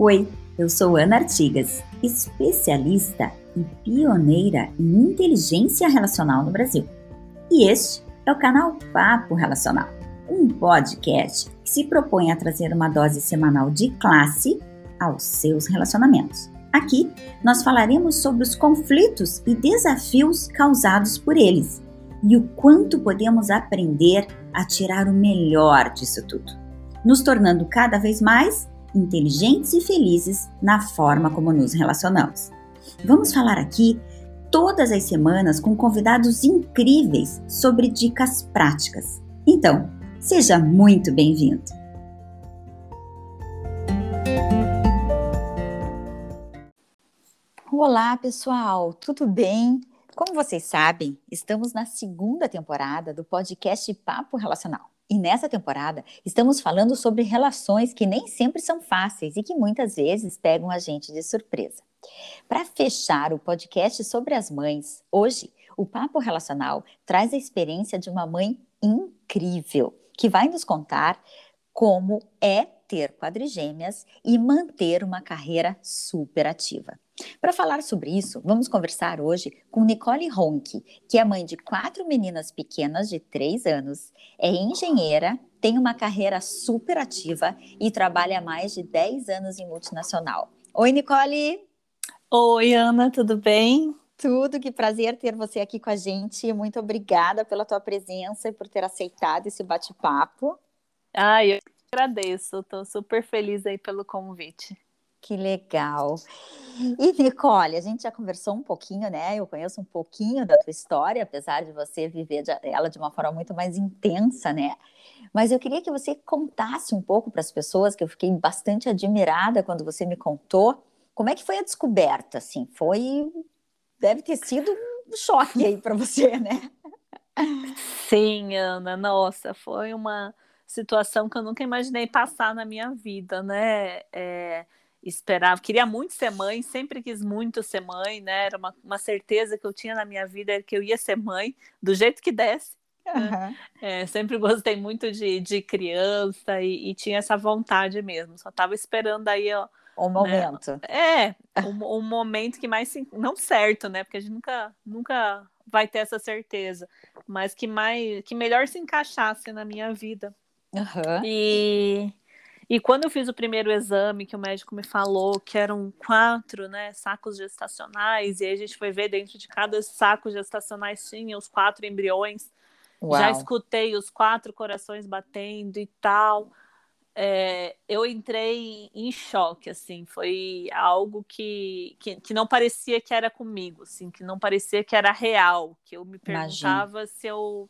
Oi, eu sou Ana Artigas, especialista e pioneira em inteligência relacional no Brasil. E este é o canal Papo Relacional, um podcast que se propõe a trazer uma dose semanal de classe aos seus relacionamentos. Aqui nós falaremos sobre os conflitos e desafios causados por eles e o quanto podemos aprender a tirar o melhor disso tudo, nos tornando cada vez mais inteligentes e felizes na forma como nos relacionamos. Vamos falar aqui todas as semanas com convidados incríveis sobre dicas práticas. Então, seja muito bem-vindo! Olá, pessoal, tudo bem? Como vocês sabem, estamos na segunda temporada do podcast Papo Relacional. E nessa temporada, estamos falando sobre relações que nem sempre são fáceis e que muitas vezes pegam a gente de surpresa. Para fechar o podcast sobre as mães, hoje o Papo Relacional traz a experiência de uma mãe incrível, que vai nos contar como é ter quadrigêmeas e manter uma carreira super ativa. Para falar sobre isso, vamos conversar hoje com Nicole Ronck, que é mãe de quatro meninas pequenas de três anos, é engenheira, tem uma carreira super ativa e trabalha há mais de 10 anos em multinacional. Oi, Nicole! Oi, Ana, tudo bem? Tudo, que prazer ter você aqui com a gente. Muito obrigada pela tua presença e por ter aceitado esse bate-papo. Ah, eu agradeço, estou super feliz aí pelo convite. Que legal. E Nicole, a gente já conversou um pouquinho, né? Eu conheço um pouquinho da tua história, apesar de você viver ela de uma forma muito mais intensa, né? Mas eu queria que você contasse um pouco para as pessoas, que eu fiquei bastante admirada quando você me contou, como é que foi a descoberta, assim? Foi deve ter sido um choque aí para você, né? Sim, Ana, nossa, foi uma situação que eu nunca imaginei passar na minha vida, né? É, esperava, queria muito ser mãe, sempre quis muito ser mãe, né? Era uma, uma certeza que eu tinha na minha vida que eu ia ser mãe, do jeito que desse. Uhum. É, sempre gostei muito de, de criança e, e, tinha essa vontade mesmo. Só estava esperando aí, ó. O né? momento. Né? É, o, o, momento que mais. Não certo, né? Porque a gente nunca, nunca vai ter essa certeza. Mas que mais que melhor se encaixasse na minha vida. Uhum. E e quando eu fiz o primeiro exame, que o médico me falou que eram quatro né, sacos gestacionais, e aí a gente foi ver dentro de cada saco gestacionais tinha os quatro embriões. Uau. Já escutei os quatro corações batendo e tal. É, eu entrei em choque, assim, foi algo que, que, que, não parecia que era comigo, assim, que não parecia que era real, que eu me perguntava Imagina. se eu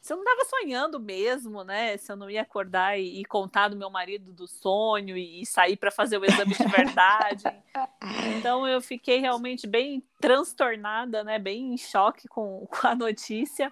se eu não estava sonhando mesmo, né? Se eu não ia acordar e, e contar do meu marido do sonho e, e sair para fazer o exame de verdade. então eu fiquei realmente bem transtornada, né? Bem em choque com, com a notícia,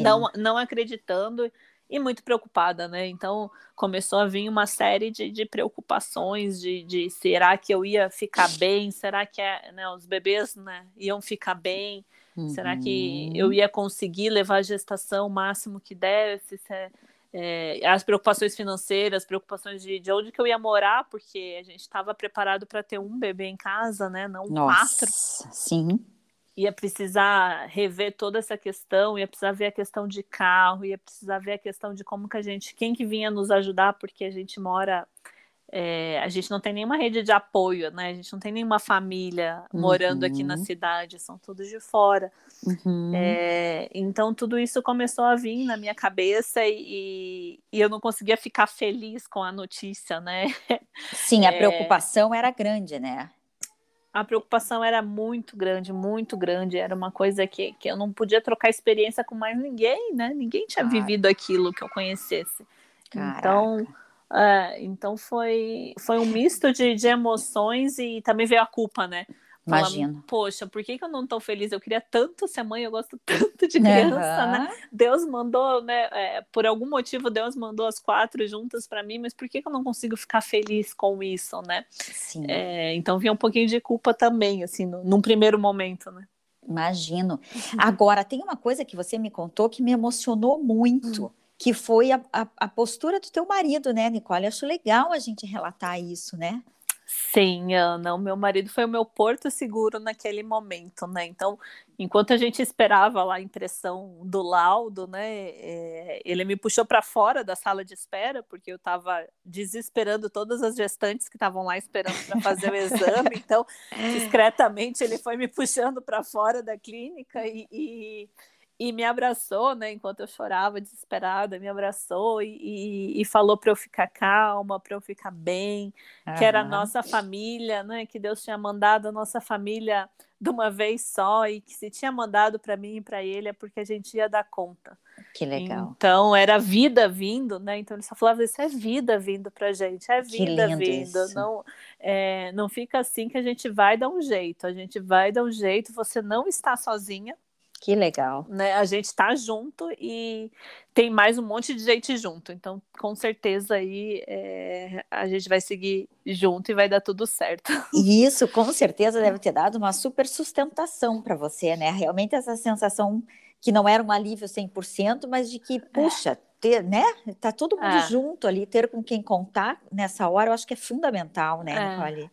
não, não acreditando e muito preocupada, né? Então começou a vir uma série de, de preocupações de, de será que eu ia ficar bem? Será que é, né, os bebês né, iam ficar bem? Uhum. Será que eu uhum. ia conseguir levar a gestação o máximo que desse? É, é, as preocupações financeiras, preocupações de, de onde que eu ia morar, porque a gente estava preparado para ter um bebê em casa, né? Não Nossa, quatro. Sim. Ia precisar rever toda essa questão, ia precisar ver a questão de carro, ia precisar ver a questão de como que a gente, quem que vinha nos ajudar, porque a gente mora é, a gente não tem nenhuma rede de apoio, né? A gente não tem nenhuma família morando uhum. aqui na uhum. cidade, são todos de fora. Uhum. É, então tudo isso começou a vir na minha cabeça e, e, eu não conseguia ficar feliz com a notícia, né? Sim, a é, preocupação era grande, né? A preocupação era muito grande, muito grande. Era uma coisa que, que eu não podia trocar experiência com mais ninguém, né? Ninguém tinha vivido aquilo que eu conhecesse. Caraca. Então é, então foi, foi um misto de, de emoções e também veio a culpa, né? Imagina. Poxa, por que, que eu não tô feliz? Eu queria tanto ser mãe, eu gosto tanto de criança, uhum. né? Deus mandou, né? É, por algum motivo, Deus mandou as quatro juntas para mim, mas por que, que eu não consigo ficar feliz com isso, né? Sim. É, então vinha um pouquinho de culpa também, assim, no, num primeiro momento, né? Imagino. Agora, tem uma coisa que você me contou que me emocionou muito. Uhum que foi a, a, a, postura do teu marido, né, Nicole? Acho legal a gente relatar isso, né? Sim, Ana, o meu marido foi o meu porto seguro naquele momento, né? Então, enquanto a gente esperava lá a impressão do laudo, né? É, ele me puxou para fora da sala de espera, porque eu estava desesperando todas as gestantes que estavam lá esperando para fazer o exame. Então, discretamente, ele foi me puxando para fora da clínica e, e e me abraçou, né? Enquanto eu chorava desesperada, me abraçou e, e, e falou para eu ficar calma, para eu ficar bem, que era a nossa família, né? Que Deus tinha mandado a nossa família de uma vez só e que se tinha mandado para mim e para ele é porque a gente ia dar conta. Que legal. Então era vida vindo, né? Então ele só falava isso é vida vindo para gente, é vida vindo. Isso. Não, é, não fica assim que a gente vai dar um jeito. A gente vai dar um jeito. Você não está sozinha. Que legal. Né? A gente está junto e tem mais um monte de gente junto. Então, com certeza aí é, a gente vai seguir junto e vai dar tudo certo. E isso, com certeza, deve ter dado uma super sustentação para você, né? Realmente essa sensação que não era um alívio 100%, mas de que, puxa, ter, né? Tá todo mundo é. junto ali, ter com quem contar nessa hora, eu acho que é fundamental, né, é. Nicole?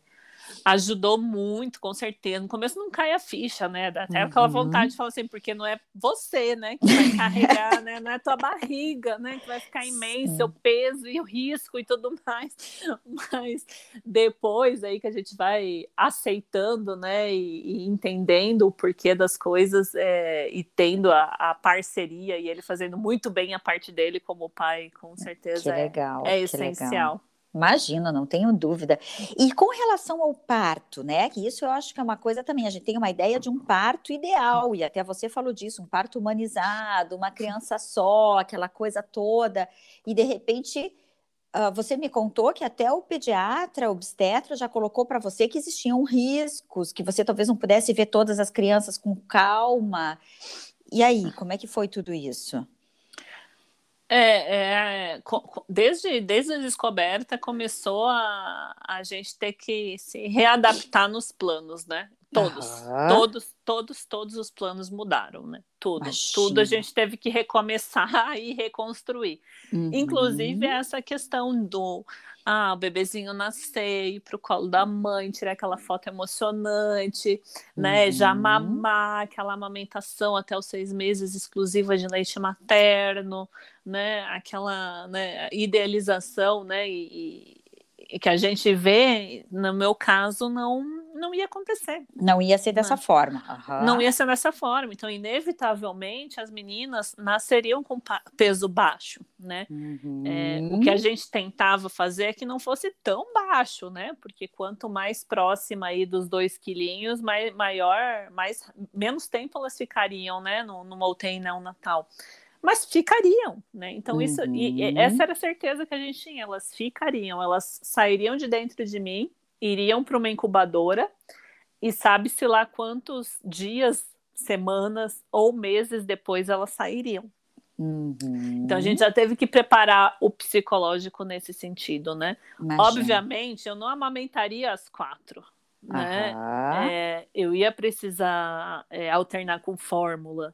Ajudou muito, com certeza. No começo não cai a ficha, né? Dá até uhum. aquela vontade de falar assim, porque não é você, né, que vai carregar, né? Não é a tua barriga, né, que vai ficar imenso, Sim. o peso e o risco e tudo mais. Mas depois aí que a gente vai aceitando, né, e, e entendendo o porquê das coisas é, e tendo a, a, parceria e ele fazendo muito bem a parte dele como pai, com certeza que legal, é, é essencial. Legal. Imagina, não tenho dúvida. E com relação ao parto, né? Que isso eu acho que é uma coisa também. A gente tem uma ideia de um parto ideal, e até você falou disso, um parto humanizado, uma criança só, aquela coisa toda. E de repente, uh, você me contou que até o pediatra, obstetra, já colocou para você que existiam riscos, que você talvez não pudesse ver todas as crianças com calma. E aí, como é que foi tudo isso? É, é, desde, desde a descoberta começou a, a gente ter que se readaptar nos planos, né? Todos, todos, todos, todos os planos mudaram, né? Tudo, Imagina. tudo a gente teve que recomeçar e reconstruir. Uhum. Inclusive essa questão do ah, o bebezinho nascer, ir pro colo da mãe, tirar aquela foto emocionante, né? Uhum. Já mamar, aquela amamentação até os seis meses exclusiva de leite materno, né? Aquela né, idealização, né? E, e, que a gente vê, no meu caso, não não ia acontecer. Não ia ser dessa não. forma. Uhum. Não ia ser dessa forma. Então, inevitavelmente, as meninas nasceriam com peso baixo, né? Uhum. É, o que a gente tentava fazer é que não fosse tão baixo, né? Porque quanto mais próxima aí dos dois quilinhos, mais, maior, mais, menos tempo elas ficariam, né? No, numa UTI natal mas ficariam, né? Então isso e, e essa era a certeza que a gente tinha, elas ficariam, elas sairiam de dentro de mim iriam para uma incubadora e sabe-se lá quantos dias, semanas ou meses depois elas sairiam. Uhum. Então a gente já teve que preparar o psicológico nesse sentido, né? Imagina. Obviamente, eu não amamentaria as quatro. Né? É, eu ia precisar é, alternar com fórmula.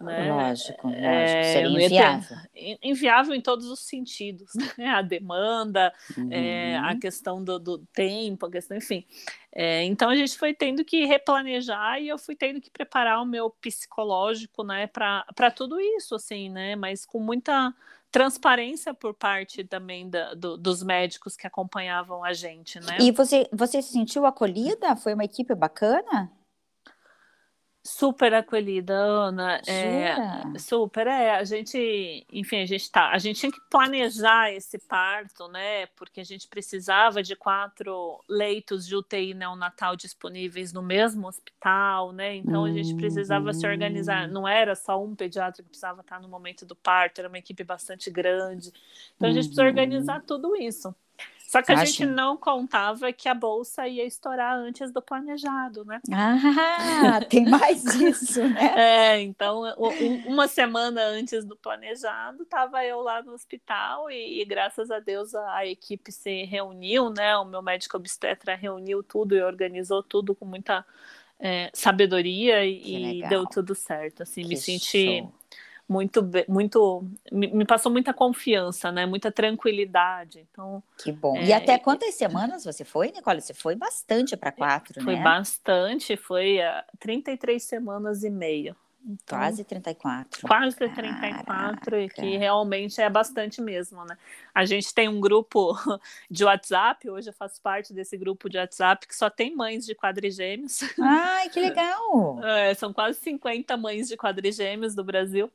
Né? Lógico, lógico. É, seria inviável. Ter, inviável em todos os sentidos, né? A demanda, uhum. é, a uhum. questão do, do, tempo, a questão, enfim. É, então a gente foi tendo que replanejar e eu fui tendo que preparar o meu psicológico, né, para tudo isso, assim, né? Mas com muita transparência por parte também da, do, dos médicos que acompanhavam a gente, né? E você, você se sentiu acolhida? Foi uma equipe bacana? Super acolhida, Ana. É, super, é. A gente, enfim, a gente tá. A gente tinha que planejar esse parto, né? Porque a gente precisava de quatro leitos de UTI neonatal disponíveis no mesmo hospital, né? Então a gente precisava se organizar. Hum. Não era só um pediatra que precisava estar no momento do parto, era uma equipe bastante grande. Então a gente precisa organizar uhum. tudo isso. Só que a Acho. gente não contava que a bolsa ia estourar antes do planejado, né? Ah, tem mais isso, né? É, então, uma semana antes do planejado, estava eu lá no hospital e, e, graças a Deus a, a, equipe se reuniu, né? O meu médico obstetra reuniu tudo e organizou tudo com muita é, sabedoria e, e, deu tudo certo. Assim, que me senti show muito, muito me, passou muita confiança, né? Muita tranquilidade. Então, que bom. É, e até quantas semanas você foi, Nicole? Você foi bastante para quatro, foi né? Foi bastante, foi uh, 33 semanas e meia. Então, quase 34. Quase 34, e que realmente é bastante mesmo, né? A gente tem um grupo de WhatsApp, hoje eu faço parte desse grupo de WhatsApp, que só tem mães de quadrigêmeos. Ai, que legal! É, são quase 50 mães de quadrigêmeos do Brasil.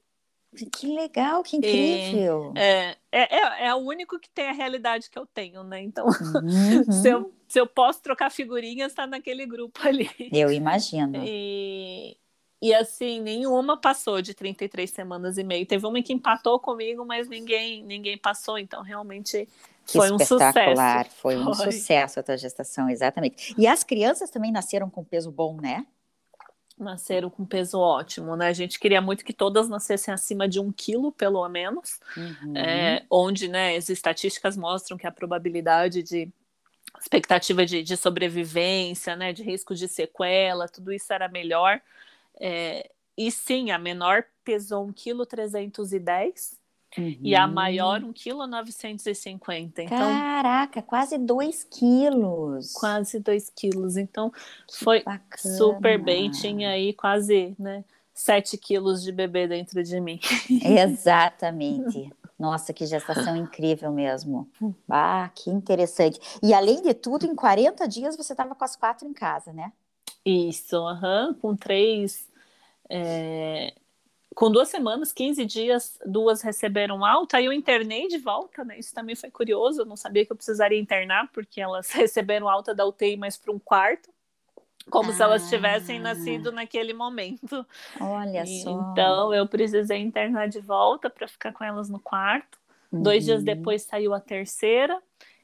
Que legal, que incrível! É, é, é, é, o único que tem a realidade que eu tenho, né? Então, uhum. se, eu, se eu posso trocar figurinhas, está naquele grupo ali. Eu imagino. E, e assim, nenhuma passou de 33 semanas e meio. Teve uma que empatou comigo, mas ninguém, ninguém passou, então realmente que foi um espetacular, sucesso. Foi um sucesso a tua gestação, exatamente. E as crianças também nasceram com peso bom, né? Nasceram com peso ótimo, né? A gente queria muito que todas nascessem acima de um quilo, pelo menos, uhum. é, onde né, as estatísticas mostram que a probabilidade de expectativa de, de sobrevivência, né, de risco de sequela, tudo isso era melhor. É, e sim, a menor pesou 1,310 kg uhum. e a maior 1,950 kg. Então, Caraca, quase 2 quilos. Quase 2 quilos. Então, que foi bacana. super bem. Tinha aí quase né, 7 quilos de bebê dentro de mim. Exatamente. Nossa, que gestação incrível mesmo. Ah, que interessante. E além de tudo, em 40 dias você estava com as quatro em casa, né? Isso, uhum, com três. É, com duas semanas, 15 dias, duas receberam alta, aí eu internei de volta, né? Isso também foi curioso, eu não sabia que eu precisaria internar, porque elas receberam alta da UTI, mas para um quarto, como ah. se elas tivessem ah. nascido naquele momento. Olha e, só. Então eu precisei internar de volta para ficar com elas no quarto. Uhum. Dois dias uhum. depois saiu a terceira,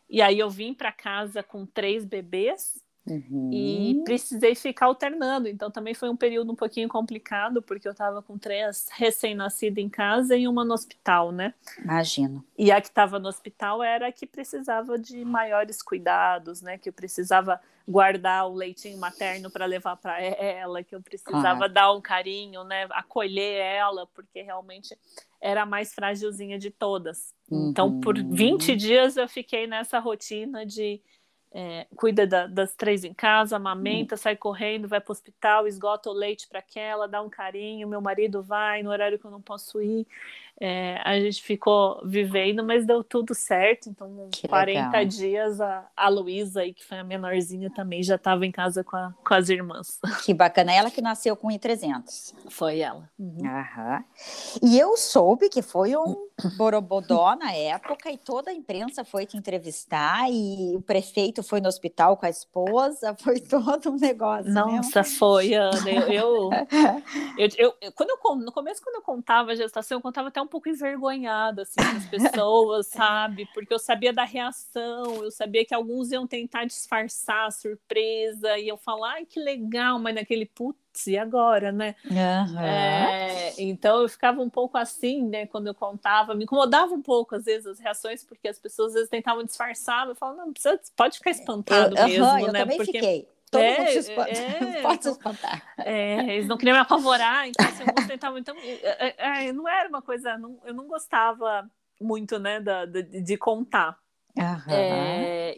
e aí eu vim para casa com três bebês. Uhum. E precisei ficar alternando. Então também foi um período um pouquinho complicado, porque eu estava com três recém-nascidas em casa e uma no hospital, né? Imagino. E a que estava no hospital era a que precisava de maiores cuidados, né? Que eu precisava guardar o leitinho materno para levar para ela, que eu precisava claro. dar um carinho, né? Acolher ela, porque realmente era a mais frágilzinha de todas. Uhum. Então, por 20 uhum. dias eu fiquei nessa rotina de é, cuida da, das três em casa, amamenta, hum. sai correndo, vai para o hospital, esgota o leite para aquela, dá um carinho, meu marido vai no horário que eu não posso ir. É, a gente ficou vivendo, mas deu tudo certo. Então, que 40 legal. dias, a, a Luísa, que foi a menorzinha, também já estava em casa com, a, com, as irmãs. Que bacana. Ela que nasceu com I300. Foi ela. Uhum. Aham. E eu soube que foi um borobodó na época e toda a imprensa foi te entrevistar e o prefeito foi no hospital com a esposa, foi todo um negócio. Nossa, mesmo. foi, Ana. Eu, eu, eu, eu, quando eu, no começo, quando eu contava a gestação, eu contava até um pouco envergonhada assim, as pessoas, sabe? Porque eu sabia da reação, eu sabia que alguns iam tentar disfarçar a surpresa, e eu falar, ai, que legal, mas naquele putz, e agora, né? Uhum. É, então eu ficava um pouco assim, né, quando eu contava, me incomodava um pouco às vezes as reações, porque as pessoas às vezes tentavam disfarçar, eu falava, não, precisa, pode ficar espantado eu, mesmo, uhum, né? Eu também porque... fiquei. Todo é, mundo se espanta. É, Pode se espantar. É, eles não queriam me apavorar, então assim, tentavam. Então, é, é, é, não era uma coisa. Não, eu não gostava muito, né, da, de, de contar. Uhum.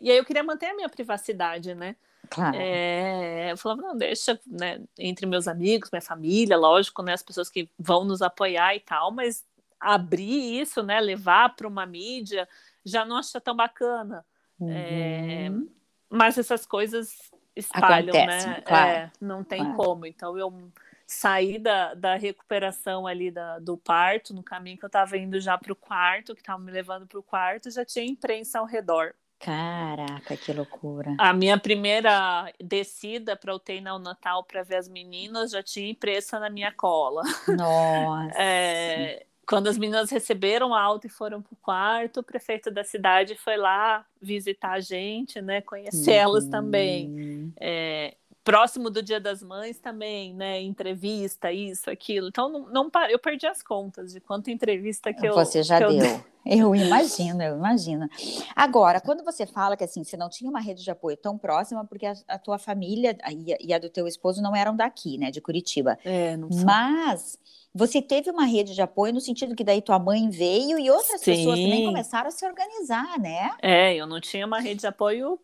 e aí eu queria manter a minha privacidade, né? Claro. eu falava, não, deixa, né, entre meus amigos, minha família, lógico, né, as pessoas que vão nos apoiar e tal, mas abrir isso, né, levar para uma mídia, já não acha tão bacana. Uhum. mas essas coisas espalham, Acontece, né? Claro. É, não tem claro. como. Então eu saí da, da recuperação ali da, do parto, no caminho que eu estava indo já para o quarto, que estava me levando para o quarto, já tinha imprensa ao redor. Caraca, que loucura. A minha primeira descida para o UTI Natal para ver as meninas já tinha imprensa na minha cola. Nossa. É, quando as meninas receberam a alta e foram para o quarto, o prefeito da cidade foi lá visitar a gente, né? Conhecer uhum. também. É, próximo do Dia das Mães também, né? Entrevista, isso, aquilo. Então, não, não eu perdi as contas de quanta entrevista que eu. Você já deu. Eu, eu imagino, eu imagino. Agora, quando você fala que assim, você não tinha uma rede de apoio tão próxima, porque a, a tua família e a, e a, do teu esposo não eram daqui, né? De Curitiba. É, não sei. Mas você teve uma rede de apoio no sentido que daí tua mãe veio e outras Sim. pessoas também começaram a se organizar, né? É, eu não tinha uma rede de apoio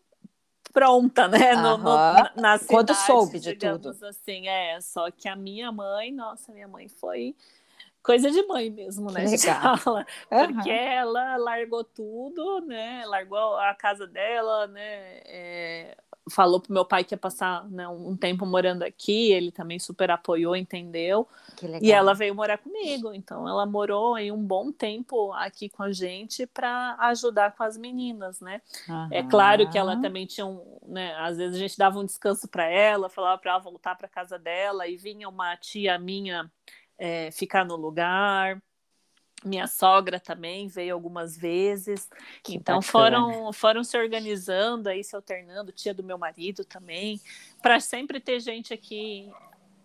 pronta, né? No, no, na, cidade, Quando soube de tudo. assim, é. Só que a minha mãe, nossa, minha mãe foi coisa de mãe mesmo, né? Legal. Fala, porque uhum. ela largou tudo, né? Largou a casa dela, né? É, falou pro meu pai que ia passar né, um tempo morando aqui, ele também super apoiou, entendeu? E ela veio morar comigo, então ela morou aí um bom tempo aqui com a gente para ajudar com as meninas, né? Uhum. É claro que ela também tinha um, né, às vezes a gente dava um descanso para ela, falava para ela voltar para casa dela e vinha uma tia minha é, ficar no lugar. Minha sogra também veio algumas vezes. Que então foram foram se organizando aí, se alternando, tia do meu marido também, para sempre ter gente aqui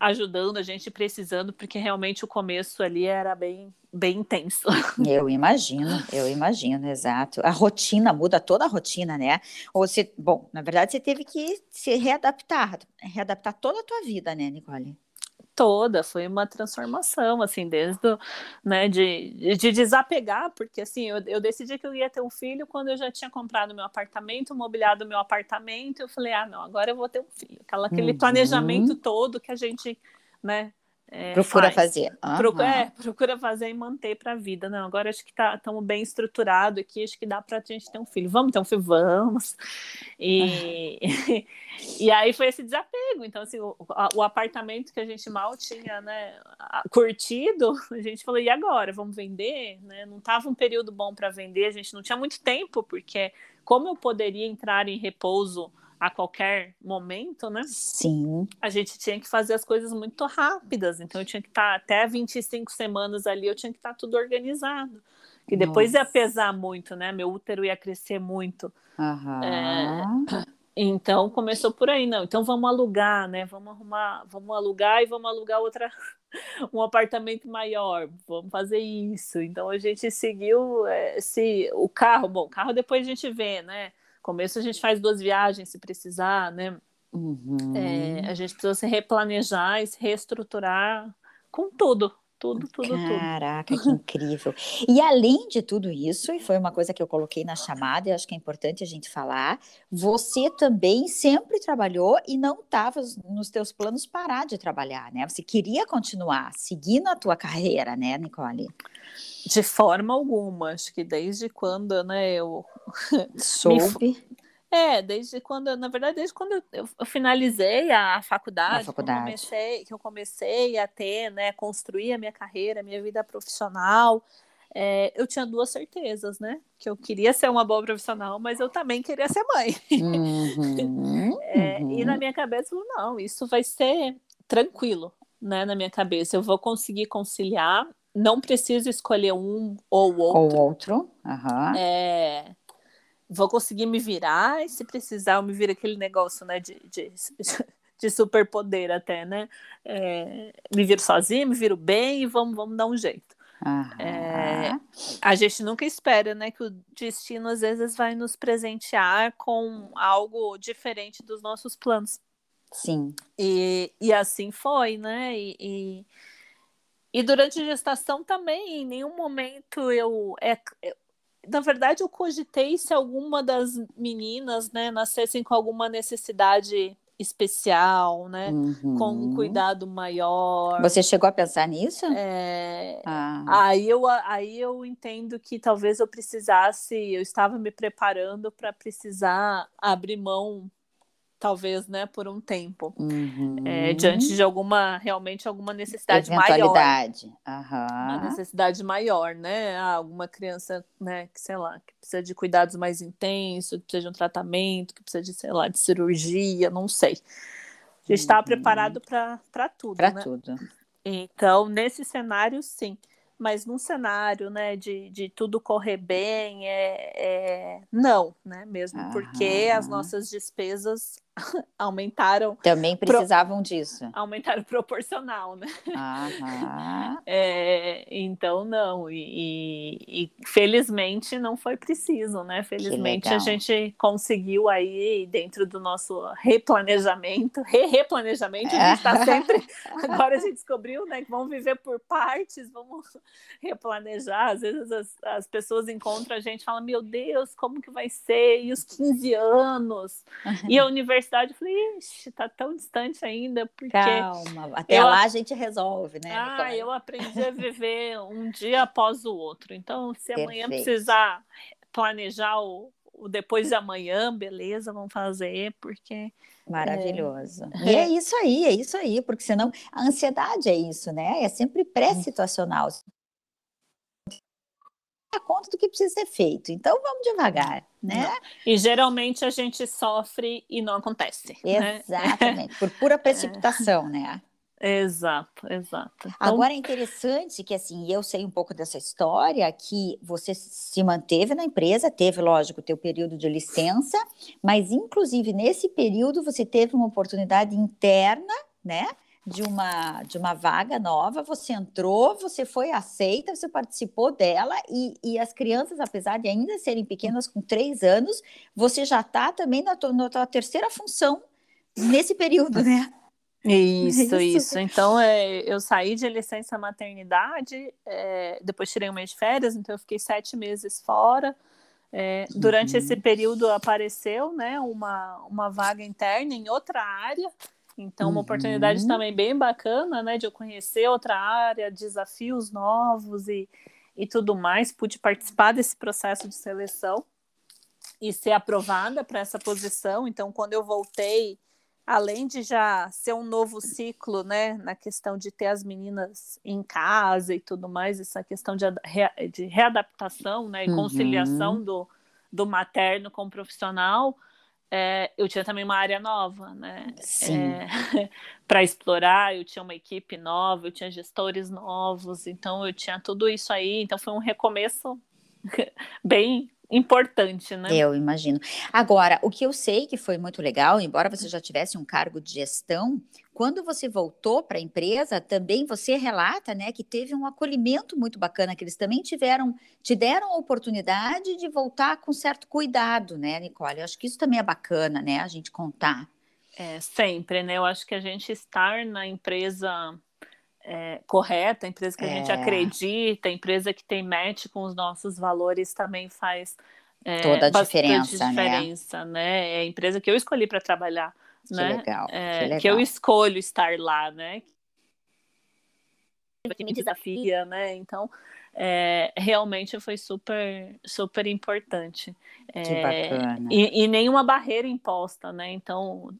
ajudando, a gente precisando, porque realmente o começo ali era bem bem intenso. Eu imagino, eu imagino, exato. A rotina muda toda a rotina, né? Ou você, bom, na verdade você teve que se readaptar, readaptar toda a tua vida, né, Nicole? Toda, foi uma transformação, assim, desde o, né, de, de desapegar, porque assim, eu, eu decidi que eu ia ter um filho quando eu já tinha comprado meu apartamento, mobiliado meu apartamento, eu falei, ah, não, agora eu vou ter um filho. Aquela, aquele uhum. planejamento todo que a gente, né, é, procura faz. fazer. Uhum. Procura, é, procura fazer e manter para a vida. Não, agora acho que estamos tá, bem estruturado aqui, acho que dá para a gente ter um filho. Vamos ter um filho? Vamos. E, e aí foi esse desapego. Então, assim, o, o, apartamento que a gente mal tinha né, curtido, a gente falou, e agora? Vamos vender? Né? Não estava um período bom para vender, a gente não tinha muito tempo, porque como eu poderia entrar em repouso a qualquer momento, né? Sim. A gente tinha que fazer as coisas muito rápidas, então eu tinha que estar até 25 semanas ali, eu tinha que estar tudo organizado. E depois Nossa. ia pesar muito, né? Meu útero ia crescer muito. Uhum. É... Então começou por aí, não. Então vamos alugar, né? Vamos arrumar, vamos alugar e vamos alugar outra, um apartamento maior. Vamos fazer isso. Então a gente seguiu esse, o carro. Bom, carro depois a gente vê, né? Começo a gente faz duas viagens se precisar, né? Uhum. É, a gente precisa se replanejar e se reestruturar com tudo, tudo, tudo, Caraca, tudo. que incrível. E além de tudo isso, e foi uma coisa que eu coloquei na chamada, e acho que é importante a gente falar, você também sempre trabalhou e não estava nos teus planos parar de trabalhar, né? Você queria continuar seguindo a tua carreira, né, Nicole? De forma alguma, acho que desde quando, né, eu soube. É, desde quando, na verdade, desde quando eu, eu finalizei a faculdade, faculdade. Que, eu comecei, que eu comecei a ter, né, construir a minha carreira, a minha vida profissional, é, eu tinha duas certezas, né? Que eu queria ser uma boa profissional, mas eu também queria ser mãe. Uhum, é, uhum. E na minha cabeça, não, isso vai ser tranquilo, né? Na minha cabeça, eu vou conseguir conciliar não preciso escolher um ou outro. Ou outro. Uhum. É, vou conseguir me virar, e se precisar, eu me viro aquele negócio né, de, de, de superpoder até, né? É, me viro sozinha, me viro bem e vamos, vamos dar um jeito. É, a gente nunca espera, né, que o destino às vezes vai nos presentear com algo diferente dos nossos planos. Sim. E, e assim foi, né? E, e e durante a gestação também, em nenhum momento eu, é, eu na verdade, eu cogitei se alguma das meninas, né, nascessem com alguma necessidade especial, né, uhum. com um cuidado maior. Você chegou a pensar nisso? É... Ah. Aí, eu, aí eu entendo que talvez eu precisasse, eu estava me preparando para precisar abrir mão talvez, né, por um tempo, uhum. é, diante de alguma, realmente alguma necessidade Eventualidade. maior. Uhum. Uma necessidade maior, né, ah, alguma criança, né, que sei lá, que precisa de cuidados mais intensos, que precisa de um tratamento, que precisa de, sei lá, de cirurgia, não sei. A gente estava uhum. preparado para tudo, Para né? tudo. Então, nesse cenário, sim mas num cenário né, de, de tudo correr bem, é, é... não, né? Mesmo porque as nossas despesas aumentaram. Também precisavam pro... disso. Aumentaram proporcional, né? É, então, não. E, e, e, felizmente não foi preciso, né? Felizmente a gente conseguiu aí, dentro do nosso replanejamento, re-replanejamento, a gente está sempre. Agora a gente descobriu, né? Que vamos viver por partes, vamos replanejar. Às vezes as, as pessoas encontram a gente e falam: Meu Deus, como que vai ser? E os 15 anos? E a universidade, eu falei, ixi, tá tão distante ainda, porque. Calma, até eu, lá a gente resolve, né? Ah, eu aprendi a viver um dia após o outro. Então, se Perfeito. amanhã precisar planejar o, o, depois de amanhã, beleza, vamos fazer, porque. Maravilhoso. É... E é isso aí, é isso aí, porque senão a ansiedade é isso, né? É sempre pré-situacional conta do que precisa ser feito. Então vamos devagar, né? E geralmente a gente sofre e não acontece. Né? Exatamente, né? por pura precipitação, né? Exato, exato. Então... Agora é interessante que assim, eu sei um pouco dessa história, que você se manteve na empresa, teve, lógico, o teu período de licença, mas inclusive nesse período você teve uma oportunidade interna, né? De uma, de uma vaga nova, você entrou, você foi aceita, você participou dela, e, e as crianças, apesar de ainda serem pequenas, com três anos, você já está também na tua, na tua terceira função nesse período, né? Isso, isso, isso. Então, é, eu saí de licença maternidade, é, depois tirei um mês de férias, então eu fiquei sete meses fora. É, durante uhum. esse período apareceu né, uma, uma vaga interna em outra área, então, uma uhum. oportunidade também bem bacana, né, de eu conhecer outra área, desafios novos e, e tudo mais. Pude participar desse processo de seleção e ser aprovada para essa posição. Então, quando eu voltei, além de já ser um novo ciclo, né, na questão de ter as meninas em casa e tudo mais, essa questão de, de readaptação, né, e conciliação uhum. do, do materno com o profissional é, eu tinha também uma área nova, né? É, para explorar, eu tinha uma equipe nova, eu tinha gestores novos, então eu tinha tudo isso aí, então foi um recomeço bem importante, né? Eu imagino. Agora, o que eu sei que foi muito legal, embora você já tivesse um cargo de gestão, quando você voltou para a empresa, também você relata, né, que teve um acolhimento muito bacana, que eles também tiveram, te deram a oportunidade de voltar com certo cuidado, né, Nicole? Eu acho que isso também é bacana, né, a gente contar. É, sempre, né? Eu acho que a gente estar na empresa é, correta, a empresa que a é. gente acredita, a empresa que tem match com os nossos valores também faz é, toda a diferença, diferença né? né? É a empresa que eu escolhi para trabalhar, que né? Legal, é, que legal. Que eu escolho estar lá, né? Que me desafia, né? Então, é, realmente foi super, super importante. Que é, bacana. E, e nenhuma barreira imposta, né? Então,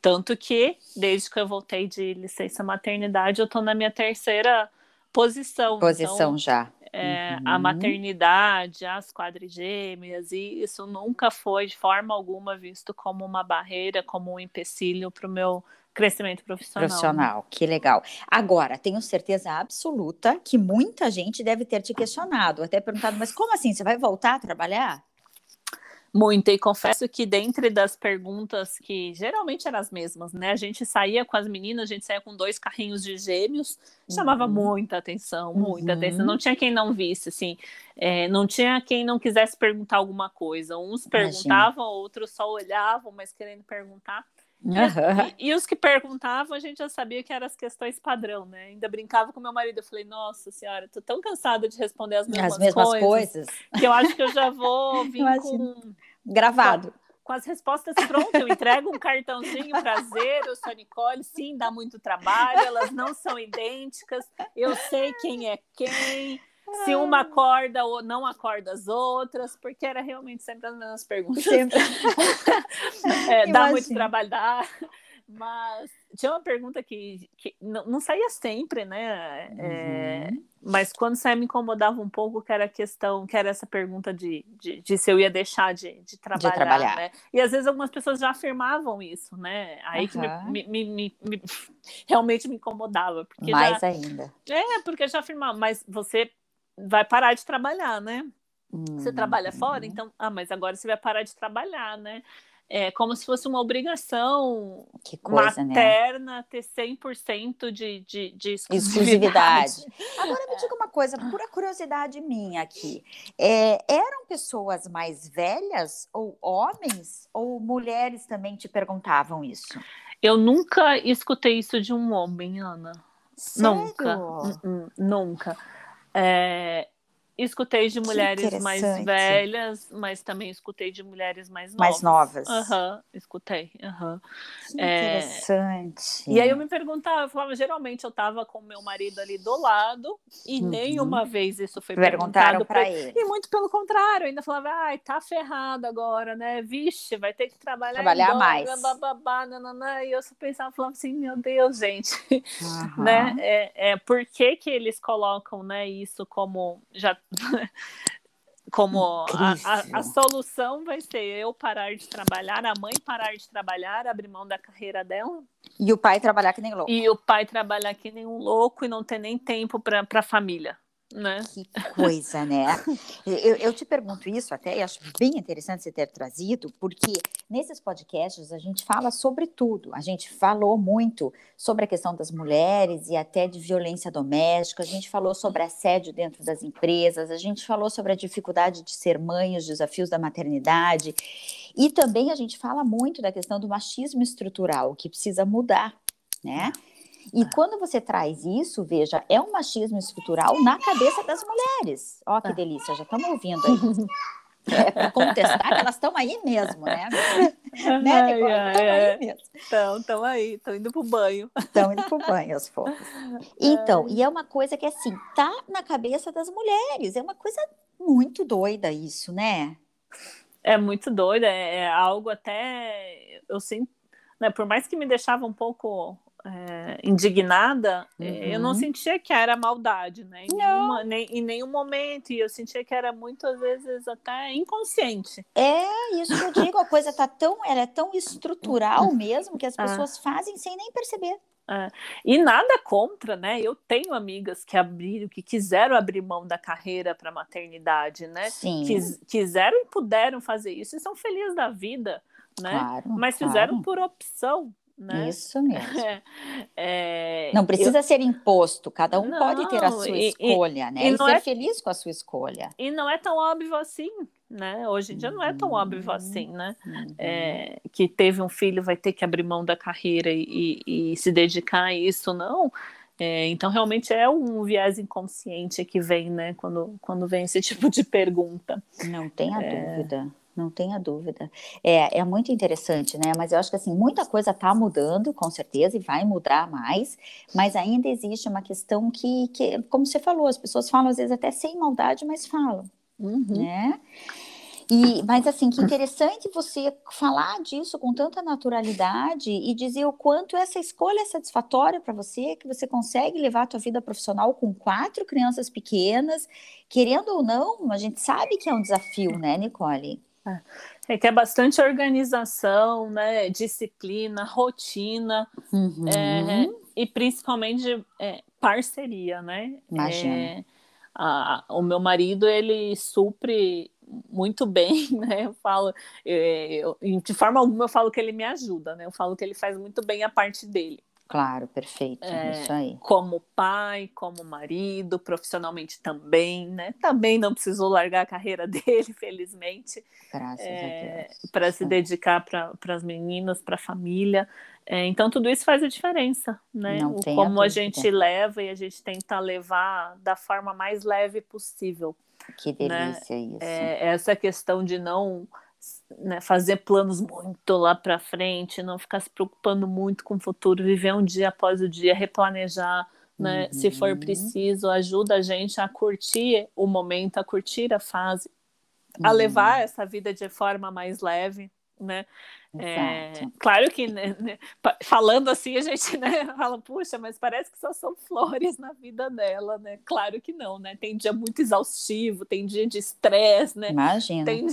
tanto que, desde que eu voltei de licença maternidade, eu estou na minha terceira posição. Posição então, já. É, uhum. A maternidade, as quadrigêmeas, e isso nunca foi de forma alguma visto como uma barreira, como um empecilho para o meu crescimento profissional. Profissional, que legal. Agora, tenho certeza absoluta que muita gente deve ter te questionado, até perguntado, mas como assim? Você vai voltar a trabalhar? Muito, e confesso que dentre das perguntas que geralmente eram as mesmas, né? A gente saía com as meninas, a gente saía com dois carrinhos de gêmeos, chamava uhum. muita atenção, muita uhum. atenção. Não tinha quem não visse, assim, é, não tinha quem não quisesse perguntar alguma coisa. Uns perguntavam, Imagina. outros só olhavam, mas querendo perguntar. Uhum. E, e, os que perguntavam, a gente já sabia que eram as questões padrão, né? Ainda brincava com meu marido. Eu falei, nossa senhora, tô tão cansada de responder as mesmas, as mesmas coisas, coisas, que eu acho que eu já vou vir com. Gravado. Com, com as respostas prontas, eu entrego um cartãozinho prazer, eu sou a Nicole, sim, dá muito trabalho, elas não são idênticas, eu sei quem é quem, se uma acorda ou não acorda as outras, porque era realmente sempre as mesmas perguntas. Sempre. é, dá muito trabalho, dá. Mas tinha uma pergunta que, que não, não saía sempre, né? É, uhum. Mas quando saía me incomodava um pouco, que era a questão, que era essa pergunta de, de, de se eu ia deixar de, de trabalhar. De trabalhar. Né? E às vezes algumas pessoas já afirmavam isso, né? Aí uhum. que me, me, me, me, realmente me incomodava. Porque Mais já, ainda. É, porque já afirmava, mas você vai parar de trabalhar, né? Hum, você trabalha fora, então, ah, mas agora você vai parar de trabalhar, né? É como se fosse uma obrigação coisa, materna né? ter 100% de, de, de exclusividade. exclusividade. Agora me diga uma coisa, pura curiosidade minha aqui. É, eram pessoas mais velhas ou homens ou mulheres também te perguntavam isso? Eu nunca escutei isso de um homem, Ana. Sério? Nunca. Nunca. É, escutei de mulheres mais velhas, mas também escutei de mulheres mais novas. Mais novas. Aham, uhum, escutei. Uhum. Que é... interessante. E aí eu me perguntava, eu falava, geralmente eu estava com meu marido ali do lado e uhum. nenhuma vez isso foi Perguntaram perguntado para ele. E muito pelo contrário, ainda falava, ai, tá ferrado agora, né? Vixe, vai ter que trabalhar, trabalhar mais. Bababá, nananã. E eu só pensava, falava assim, meu Deus, gente, né? É, é, por que que eles colocam, né, isso como já como a, a, a, solução vai ser eu parar de trabalhar, a mãe parar de trabalhar, abrir mão da carreira dela. E o pai trabalhar que nem louco. E o pai trabalhar que nem um louco e não ter nem tempo para a família. Né? Que coisa, né? eu, eu, te pergunto isso até, e acho bem interessante você ter trazido, porque nesses podcasts a gente fala sobre tudo. A gente falou muito sobre a questão das mulheres e até de violência doméstica, a gente falou sobre assédio dentro das empresas, a gente falou sobre a dificuldade de ser mãe, os desafios da maternidade, e também a gente fala muito da questão do machismo estrutural, que precisa mudar, né? E quando você traz isso, veja, é um machismo estrutural na cabeça das mulheres. Ó, que ah. delícia, já estamos ouvindo aí. É, para contestar que elas estão aí mesmo, né? né? Estão aí mesmo. Estão, estão aí, estão indo para o banho. Estão indo para o banho, as fofas. Então, e é uma coisa que, assim, tá na cabeça das mulheres. É uma coisa muito doida isso, né? É muito doida, é, é algo até, eu sinto, né, por mais que me deixava um pouco é, indignada, uhum. eu não uhum. sentia que era maldade, né? Em, nenhuma, nem, em nenhum momento. E eu sentia que era muitas vezes até inconsciente. É, isso que eu digo, a coisa tá tão, ela é tão estrutural mesmo que as ah. pessoas ah. fazem sem nem perceber. É. E nada contra, né? Eu tenho amigas que abriram, que quiseram abrir mão da carreira para maternidade, né? Sim. Quis, quiseram e puderam fazer isso e são felizes da vida, né? Claro, Mas claro. fizeram por opção, né? Isso mesmo. É, não precisa eu... ser imposto, cada um não, pode ter a sua e, escolha, e, né? E, e ser é... feliz com a sua escolha. E não é tão óbvio assim, né? Hoje em dia não é tão óbvio uhum. assim, né? Uhum. É, que teve um filho vai ter que abrir mão da carreira e, e se dedicar a isso, não. É, então, realmente é um viés inconsciente que vem, né, quando, quando vem esse tipo de pergunta. Não tenha é... dúvida não tenha dúvida. É, é muito interessante, né? Mas eu acho que assim, muita coisa está mudando, com certeza, e vai mudar mais, mas ainda existe uma questão que, que, como você falou, as pessoas falam às vezes até sem maldade, mas falam, uhum. né? E, mas assim, que interessante você falar disso com tanta naturalidade e dizer o quanto essa escolha é satisfatória para você, que você consegue levar a tua vida profissional com quatro crianças pequenas, querendo ou não, a gente sabe que é um desafio, né, Nicole? É que é bastante organização, né? Disciplina, rotina uhum. é, e principalmente é, parceria, né? Imagina. É, a, o meu marido ele supre muito bem, né? Eu falo, é, eu, de forma alguma eu falo que ele me ajuda, né? Eu falo que ele faz muito bem a parte dele. Claro, perfeito, é, isso aí. Como pai, como marido, profissionalmente também, né? Também não precisou largar a carreira dele, felizmente. Graças é, a Deus. Para se dedicar para as meninas, para a família. É, então, tudo isso faz a diferença, né? Não o, como a, a gente leva e a gente tenta levar da forma mais leve possível. Que né? delícia né? isso. É, essa questão de não né, fazer planos muito lá para frente, não ficar se preocupando muito com o futuro, viver um dia após o dia, replanejar, né, uhum. se for uhum. preciso, ajuda a gente a curtir o momento, a curtir a fase, uhum. a levar essa vida de forma mais leve, né? É, claro que né, né, falando assim a gente né, fala, puxa, mas parece que só são flores na vida dela, né? Claro que não, né? Tem dia muito exaustivo, tem dia de estresse, né? Imagina. Tem,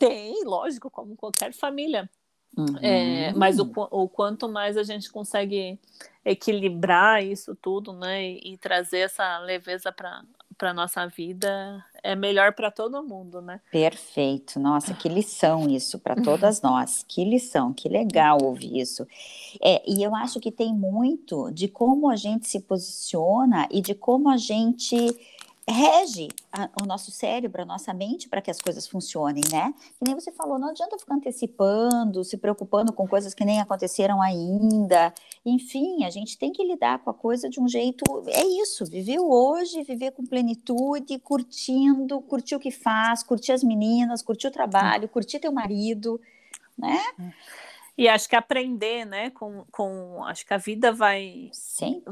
tem, lógico, como qualquer família. Uhum. É, mas o, o, quanto mais a gente consegue equilibrar isso tudo, né, e, e trazer essa leveza para para nossa vida é melhor para todo mundo, né? Perfeito. Nossa, que lição isso para todas nós. Que lição, que legal ouvir isso. É, e eu acho que tem muito de como a gente se posiciona e de como a gente rege a, o nosso cérebro, a nossa mente para que as coisas funcionem, né? Que nem você falou, não adianta ficar antecipando, se preocupando com coisas que nem aconteceram ainda. Enfim, a gente tem que lidar com a coisa de um jeito. É isso, viver hoje, viver com plenitude, curtindo, curtir o que faz, curtir as meninas, curtir o trabalho, curtir teu marido, né? E acho que aprender, né, com, com acho que a vida vai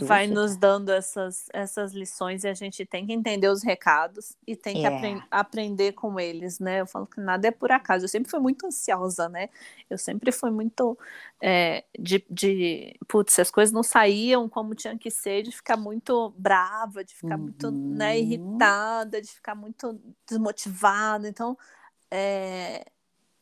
vai nos dando essas, essas lições e a gente tem que entender os recados e tem que é. apre aprender com eles, né? Eu falo que nada é por acaso. Eu sempre fui muito ansiosa, né? Eu sempre fui muito é, de, de putz, as coisas não saíam como tinham que ser, de ficar muito brava, de ficar uhum. muito né, irritada, de ficar muito desmotivada. Então, é,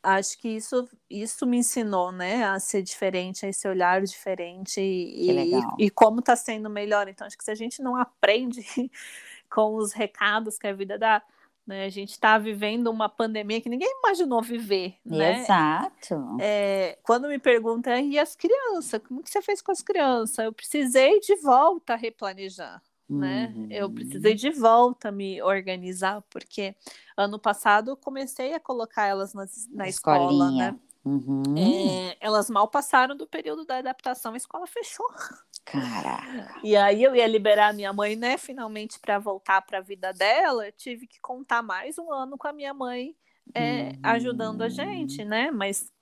acho que isso, isso me ensinou, né, a ser diferente, a esse olhar diferente e, e, e como está sendo melhor. Então, acho que se a gente não aprende com os recados que a vida dá, né, a gente está vivendo uma pandemia que ninguém imaginou viver, né? Exato. É, quando me perguntam, e as crianças, como que você fez com as crianças? Eu precisei de volta replanejar né? Uhum. Eu precisei de volta me organizar, porque ano passado eu comecei a colocar elas na, na escola, né? Uhum. É, elas mal passaram do período da adaptação, a escola fechou. Caraca. E aí eu ia liberar minha mãe, né, finalmente para voltar para a vida dela, eu tive que contar mais um ano com a minha mãe é, uhum. ajudando a gente, né? Mas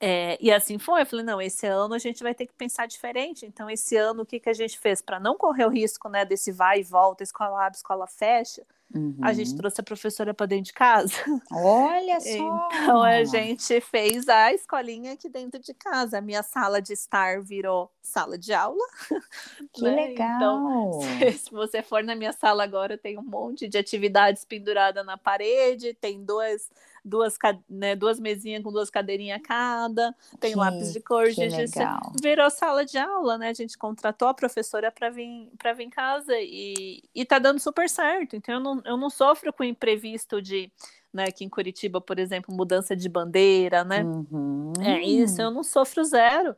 é, e assim foi, eu falei, não, esse ano a gente vai ter que pensar diferente. Então, esse ano, o que, que a gente fez para não correr o risco né, desse vai e volta, escola abre, escola fecha? Uhum. A gente uhum. trouxe a professora para dentro de casa. Olha só! Então a gente fez a escolinha aqui dentro de casa. A minha sala de estar virou sala de aula. Que né? legal! Então, se, se, você for na minha sala agora, tem um monte de atividades penduradas na parede, tem duas duas, né, duas mesinhas com duas cadeirinhas cada, tem que, lápis de cor, que legal. virou sala de aula, né? A gente contratou a professora para vir para vir em casa e, e tá dando super certo. Então eu não, eu não sofro com imprevisto de né, aqui em Curitiba, por exemplo, mudança de bandeira, né? Uhum. É isso, eu não sofro zero.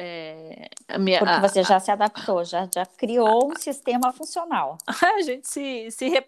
É, minha, Porque você a, já se adaptou, já, já criou um sistema funcional. A gente se, se, re,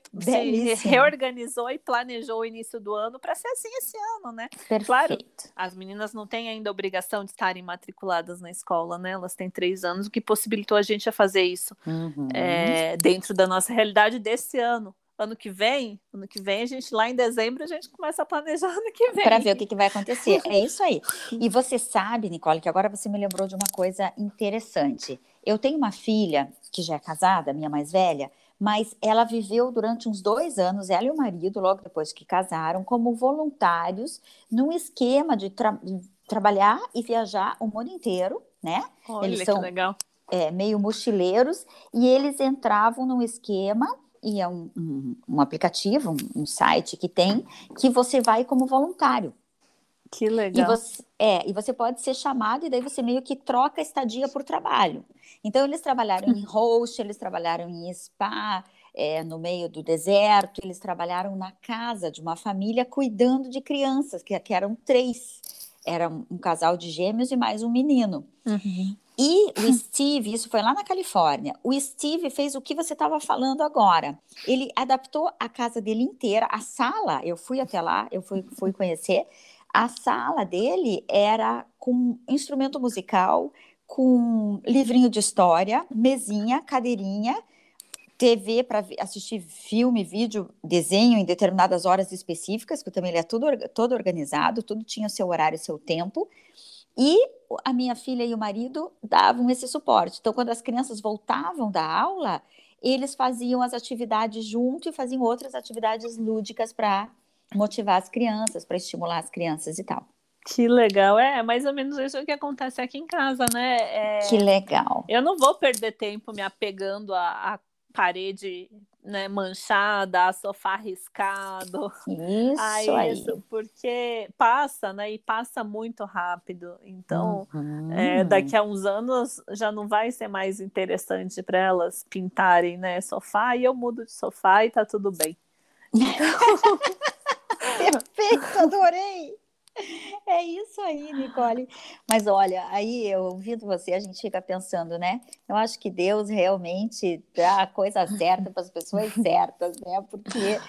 se, reorganizou e planejou o início do ano para ser assim esse ano, né? Perfeito. Claro, as meninas não têm ainda obrigação de estarem matriculadas na escola, né? Elas têm três anos, o que possibilitou a gente a fazer isso uhum. é, dentro da nossa realidade desse ano ano que vem, ano que vem a gente lá em dezembro a gente começa a planejar ano que vem. Para ver o que, que vai acontecer. é isso aí. E você sabe, Nicole, que agora você me lembrou de uma coisa interessante. Eu tenho uma filha que já é casada, minha mais velha, mas ela viveu durante uns dois anos, ela e o marido, logo depois que casaram, como voluntários num esquema de, tra de trabalhar e viajar o mundo inteiro, né? Olha, eles são, que legal. É, meio mochileiros, e eles entravam num esquema e é um, um, um aplicativo, um, um, site que tem, que você vai como voluntário. Que legal. E você, é, e você pode ser chamado e daí você meio que troca estadia por trabalho. Então, eles trabalharam em host, eles trabalharam em spa, é, no meio do deserto, eles trabalharam na casa de uma família cuidando de crianças, que, que eram três. Era um, um casal de gêmeos e mais um menino. Uhum. E o Steve, isso foi lá na Califórnia, o Steve fez o que você estava falando agora. Ele adaptou a casa dele inteira, a sala, eu fui até lá, eu fui, fui conhecer, a sala dele era com instrumento musical, com livrinho de história, mesinha, cadeirinha, TV para assistir filme, vídeo, desenho em determinadas horas específicas, que também ele é tudo, todo organizado, tudo tinha seu horário, seu tempo. E a minha filha e o marido davam esse suporte. Então, quando as crianças voltavam da aula, eles faziam as atividades junto e faziam outras atividades lúdicas para motivar as crianças, para estimular as crianças e tal. Que legal, é mais ou menos isso que acontece aqui em casa, né? É... Que legal. Eu não vou perder tempo me apegando à, à parede né, manchada, sofá riscado. Isso aí. Isso, porque passa, né? E passa muito rápido. Então, uhum. é, daqui a uns anos já não vai ser mais interessante para elas pintarem, né, sofá, e eu mudo de sofá e tá tudo bem. Perfeito, adorei! É isso aí, Nicole. Mas olha, aí eu ouvindo você, a gente fica pensando, né? Eu acho que Deus realmente dá a coisa certa para as pessoas certas, né? Porque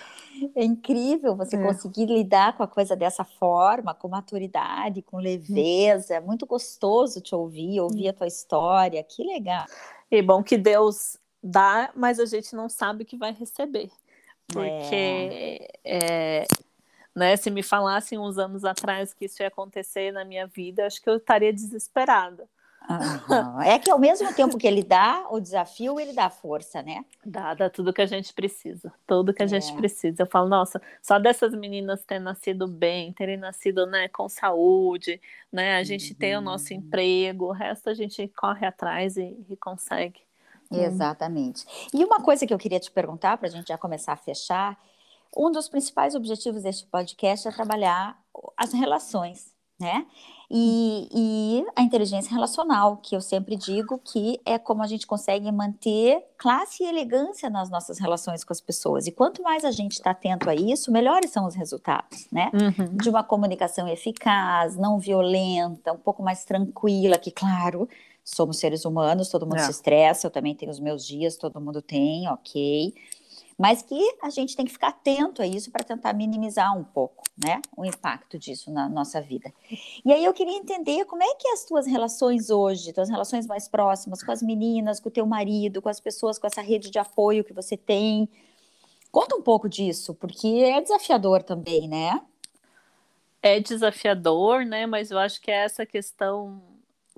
é incrível você é. conseguir lidar com a coisa dessa forma, com maturidade, com leveza. É muito gostoso te ouvir, ouvir a tua história. Que legal. E bom que Deus dá, mas a gente não sabe que vai receber. Porque é. É, né? Se me falassem uns anos atrás que isso ia acontecer na minha vida, acho que eu estaria desesperada. Uhum. É que ao mesmo tempo que ele dá o desafio, ele dá força, né? Dá, dá tudo que a gente precisa, tudo que a é. gente precisa. Eu falo, nossa, só dessas meninas terem nascido bem, terem nascido, né, com saúde, né, a gente uhum. tem o nosso uhum. emprego, o resto a gente corre atrás e, e consegue. Exatamente. E uma coisa que eu queria te perguntar, para a gente já começar a fechar, um dos principais objetivos deste podcast é trabalhar as relações, né? E, e, a inteligência relacional, que eu sempre digo que é como a gente consegue manter classe e elegância nas nossas relações com as pessoas. E quanto mais a gente está atento a isso, melhores são os resultados, né? Uhum. De uma comunicação eficaz, não violenta, um pouco mais tranquila, que, claro, somos seres humanos, todo mundo é. se estressa, eu também tenho os meus dias, todo mundo tem, ok mas que a gente tem que ficar atento a isso para tentar minimizar um pouco, né, o impacto disso na nossa vida. E aí eu queria entender como é que as tuas relações hoje, tuas relações mais próximas com as meninas, com o teu marido, com as pessoas, com essa rede de apoio que você tem. Conta um pouco disso, porque é desafiador também, né? É desafiador, né? Mas eu acho que é essa questão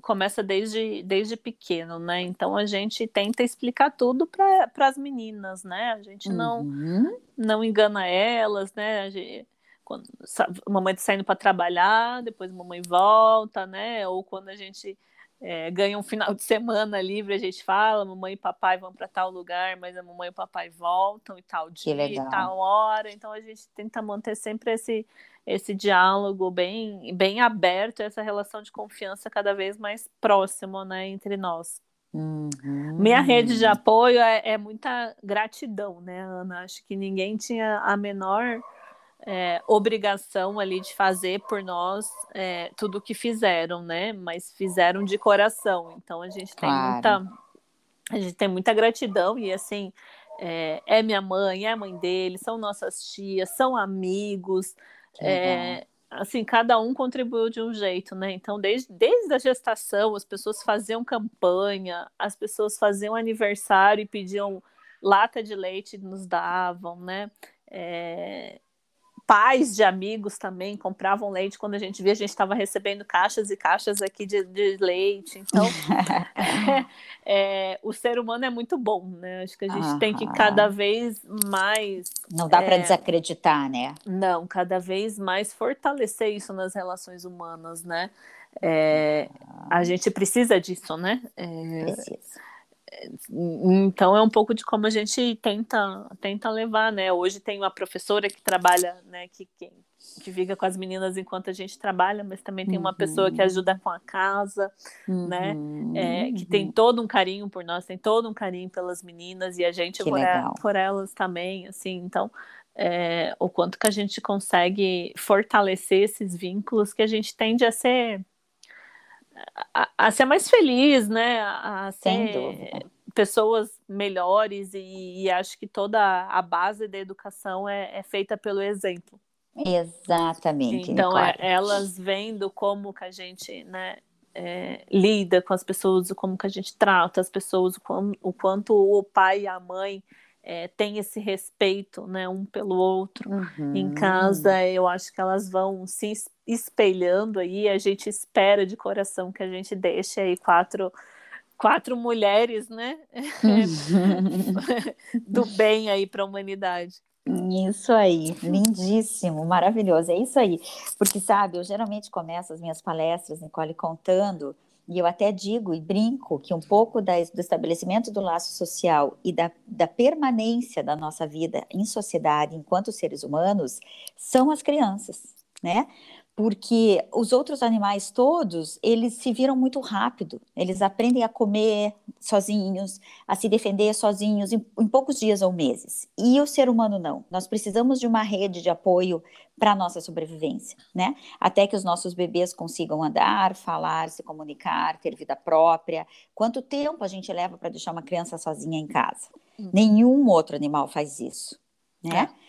começa desde, desde pequeno, né? Então a gente tenta explicar tudo para as meninas, né? A gente não, uhum. não engana elas, né? A gente, quando a mamãe tá saindo para trabalhar, depois a mamãe volta, né? Ou quando a gente é, ganha um final de semana livre, a gente fala, mamãe e papai vão para tal lugar, mas a mamãe e o papai voltam e tal dia, e tal hora. Então a gente tenta manter sempre esse esse diálogo bem, bem aberto, essa relação de confiança cada vez mais próximo né, entre nós. Uhum. Minha rede de apoio é, é, muita gratidão, né, Ana? Acho que ninguém tinha a menor é, obrigação ali de fazer por nós é, tudo o que fizeram, né? Mas fizeram de coração. Então a gente tem claro. muita, a gente tem muita gratidão e assim é, é minha mãe, é a mãe dele, são nossas tias, são amigos. É, assim, cada um contribuiu de um jeito, né? Então, desde, desde a gestação, as pessoas faziam campanha, as pessoas faziam aniversário e pediam lata de leite, nos davam, né? É, pais de amigos também compravam leite quando a gente via, a gente estava recebendo caixas e caixas aqui de, de leite. Então, é, o ser humano é muito bom, né? Acho que a gente tem que cada vez mais. Não dá é, para desacreditar, né? Não, cada vez mais fortalecer isso nas relações humanas, né? É, a gente precisa disso, né? É, precisa. Então é um pouco de como a gente tenta tenta levar, né? Hoje tem uma professora que trabalha, né, que, que, que fica com as meninas enquanto a gente trabalha, mas também tem uma uhum. pessoa que ajuda com a casa, né? uhum. né? É, que tem todo um carinho por nós, tem todo um carinho pelas meninas e a gente por, por, elas também, assim. Então é, o quanto que a gente consegue fortalecer esses vínculos que a gente tende a ser a, a, ser mais feliz, né? A ser pessoas melhores e, e, acho que toda a base da educação é, é feita pelo exemplo. Exatamente. Então, é, elas vendo como que a gente, né, é, lida com as pessoas, como que a gente trata as pessoas, o, o quanto o pai e a mãe é, tem esse respeito, né, um pelo outro uhum. em casa, eu acho que elas vão se espelhando aí, a gente espera de coração que a gente deixe aí quatro quatro mulheres, né, do bem aí para a humanidade. Isso aí, lindíssimo, maravilhoso, é isso aí. Porque, sabe, eu geralmente começo as minhas palestras, Nicole, contando E eu até digo e brinco que um pouco da, do estabelecimento do laço social e da, da permanência da nossa vida em sociedade enquanto seres humanos são as crianças, né? Porque os outros animais todos, eles se viram muito rápido, eles aprendem a comer sozinhos, a se defender sozinhos em, em, poucos dias ou meses. E o ser humano não. Nós precisamos de uma rede de apoio para a nossa sobrevivência, né? Até que os nossos bebês consigam andar, falar, se comunicar, ter vida própria. Quanto tempo a gente leva para deixar uma criança sozinha em casa? Hum. Nenhum outro animal faz isso, né? É.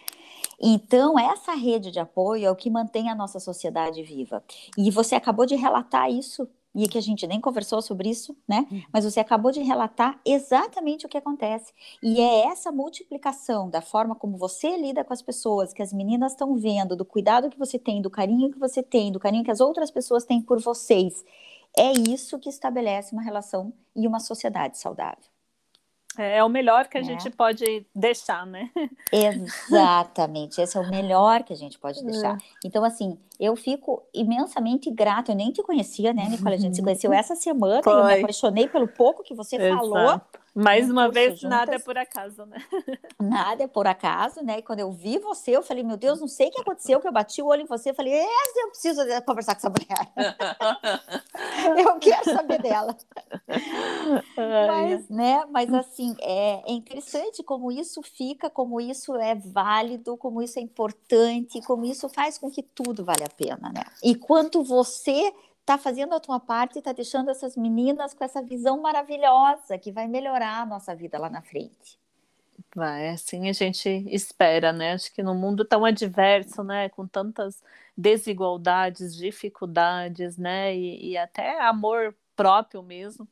Então, essa rede de apoio é o que mantém a nossa sociedade viva. E você acabou de relatar isso, e que a gente nem conversou sobre isso, né? Uhum. Mas você acabou de relatar exatamente o que acontece. E é essa multiplicação da forma como você lida com as pessoas, que as meninas estão vendo, do cuidado que você tem, do carinho que você tem, do carinho que as outras pessoas têm por vocês. É isso que estabelece uma relação e uma sociedade saudável. É, é o melhor que a é. gente pode deixar, né? Exatamente, esse é o melhor que a gente pode deixar. É. Então, assim, eu fico imensamente grata. Eu nem te conhecia, né, Nicole? A gente se conheceu essa semana Foi. e eu me apaixonei pelo pouco que você Exato. falou. Mais uma vez, juntas. nada é por acaso, né? Nada é por acaso, né? E quando eu vi você, eu falei, meu Deus, não sei o que aconteceu, que eu bati o olho em você. Eu falei, essa eu preciso conversar com essa mulher. eu quero saber dela. Mas, né? Mas assim, é, é interessante como isso fica, como isso é válido, como isso é importante, como isso faz com que tudo vale a pena, né? E quanto você está fazendo a tua parte e está deixando essas meninas com essa visão maravilhosa que vai melhorar a nossa vida lá na frente. Vai, assim a gente espera, né? Acho que no mundo tão adverso, né, com tantas desigualdades, dificuldades, né, e, e até amor próprio mesmo,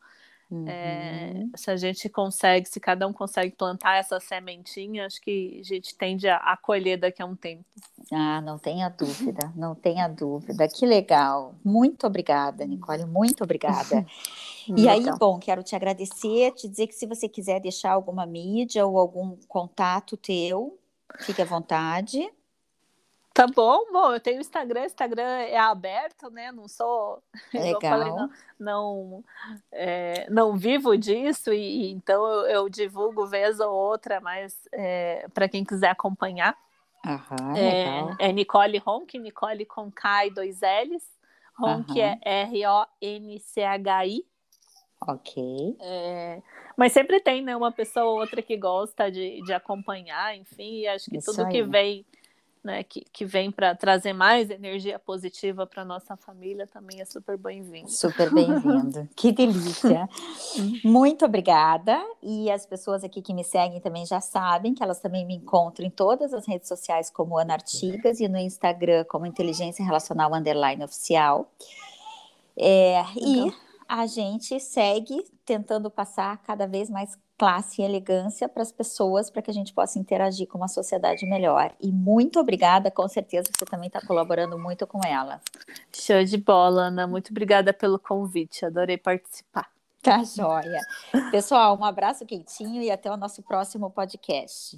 Uhum. É, se a gente consegue, se cada um consegue plantar essa sementinha, acho que a gente tende a, a colher daqui a um tempo. Ah, não tenha dúvida, não tenha dúvida. Que legal. Muito obrigada, Nicole, muito obrigada. e aí, bom, quero te agradecer, te dizer que se você quiser deixar alguma mídia ou algum contato teu, fique à vontade. Tá bom, bom, eu tenho Instagram, Instagram é aberto, né? Não sou, Legal. Falei, não, não, é, não, vivo disso e, então eu, eu, divulgo vez ou outra, mas é, para quem quiser acompanhar, Aham, é, é, Nicole Ronk, Nicole com K e dois L's, Ronk é R O N C H I. Ok. É, mas sempre tem, né, uma pessoa ou outra que gosta de, de acompanhar, enfim, e acho que Isso tudo aí. que vem né, que, que vem para trazer mais energia positiva para nossa família também é super bem-vindo. Super bem-vindo. que delícia. Muito obrigada. E as pessoas aqui que me seguem também já sabem que elas também me encontram em todas as redes sociais como Ana Artigas e no Instagram como Inteligência Relacional Underline Oficial. É, então. E a gente segue tentando passar cada vez mais classe e elegância para as pessoas, para que a gente possa interagir com uma sociedade melhor. E muito obrigada, com certeza você também está colaborando muito com ela. Show de bola, Ana. Muito obrigada pelo convite, adorei participar. Tá joia. Pessoal, um abraço quentinho e até o nosso próximo podcast.